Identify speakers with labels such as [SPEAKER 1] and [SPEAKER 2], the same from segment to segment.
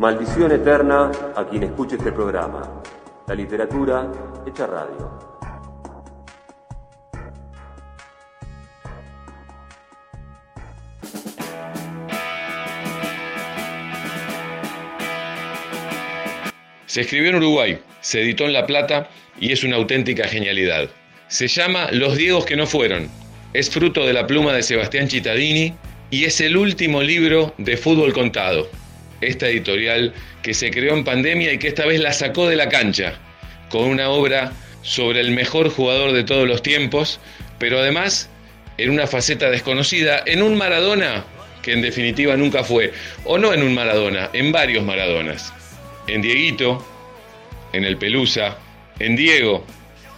[SPEAKER 1] Maldición eterna a quien escuche este programa. La literatura hecha radio.
[SPEAKER 2] Se escribió en Uruguay, se editó en La Plata y es una auténtica genialidad. Se llama Los Diegos que no fueron. Es fruto de la pluma de Sebastián Cittadini y es el último libro de fútbol contado. Esta editorial que se creó en pandemia y que esta vez la sacó de la cancha con una obra sobre el mejor jugador de todos los tiempos, pero además en una faceta desconocida, en un Maradona que en definitiva nunca fue, o no en un Maradona, en varios Maradonas. En Dieguito, en el Pelusa, en Diego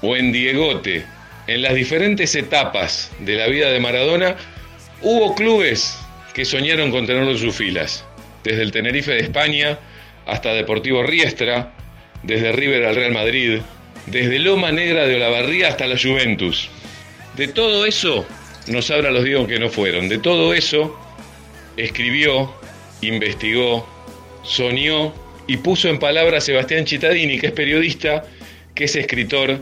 [SPEAKER 2] o en Diegote, en las diferentes etapas de la vida de Maradona, hubo clubes que soñaron con tenerlo en sus filas, desde el Tenerife de España hasta Deportivo Riestra, desde River al Real Madrid, desde Loma Negra de Olavarría hasta la Juventus. De todo eso nos habla los Diego que no fueron, de todo eso escribió, investigó, soñó y puso en palabras Sebastián Cittadini, que es periodista, que es escritor,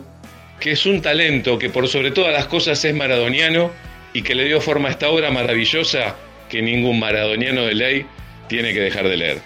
[SPEAKER 2] que es un talento, que por sobre todas las cosas es maradoniano y que le dio forma a esta obra maravillosa que ningún maradoniano de ley tiene que dejar de leer.